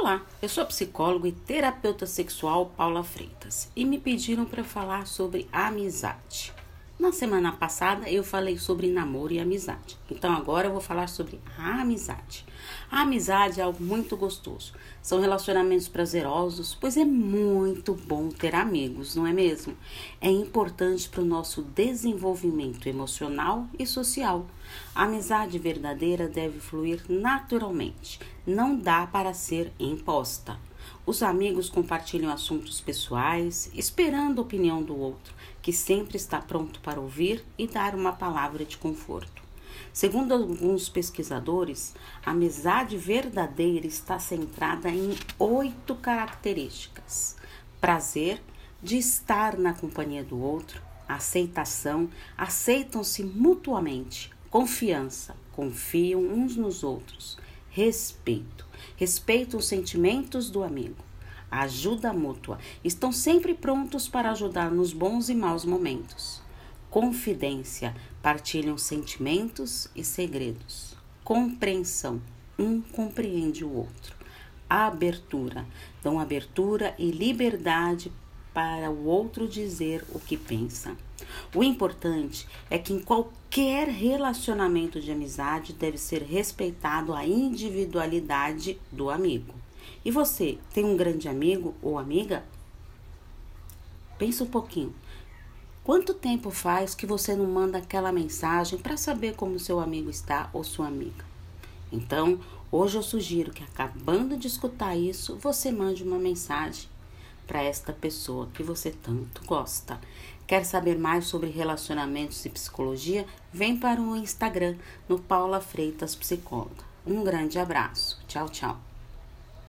Olá, eu sou a psicóloga e terapeuta sexual Paula Freitas e me pediram para falar sobre amizade. Na semana passada eu falei sobre namoro e amizade, então agora eu vou falar sobre a amizade. A amizade é algo muito gostoso, são relacionamentos prazerosos, pois é muito bom ter amigos, não é mesmo? É importante para o nosso desenvolvimento emocional e social. A amizade verdadeira deve fluir naturalmente, não dá para ser imposta. Os amigos compartilham assuntos pessoais, esperando a opinião do outro, que sempre está pronto para ouvir e dar uma palavra de conforto. Segundo alguns pesquisadores, a amizade verdadeira está centrada em oito características: prazer de estar na companhia do outro, aceitação, aceitam-se mutuamente, confiança, confiam uns nos outros, respeito, respeitam os sentimentos do amigo, ajuda mútua, estão sempre prontos para ajudar nos bons e maus momentos. Confidência, partilham sentimentos e segredos. Compreensão, um compreende o outro. Abertura, dão abertura e liberdade para o outro dizer o que pensa. O importante é que em qualquer relacionamento de amizade deve ser respeitado a individualidade do amigo. E você tem um grande amigo ou amiga? Pensa um pouquinho. Quanto tempo faz que você não manda aquela mensagem para saber como seu amigo está ou sua amiga? Então, hoje eu sugiro que acabando de escutar isso, você mande uma mensagem para esta pessoa que você tanto gosta. Quer saber mais sobre relacionamentos e psicologia? Vem para o Instagram no Paula Freitas Psicóloga. Um grande abraço. Tchau, tchau.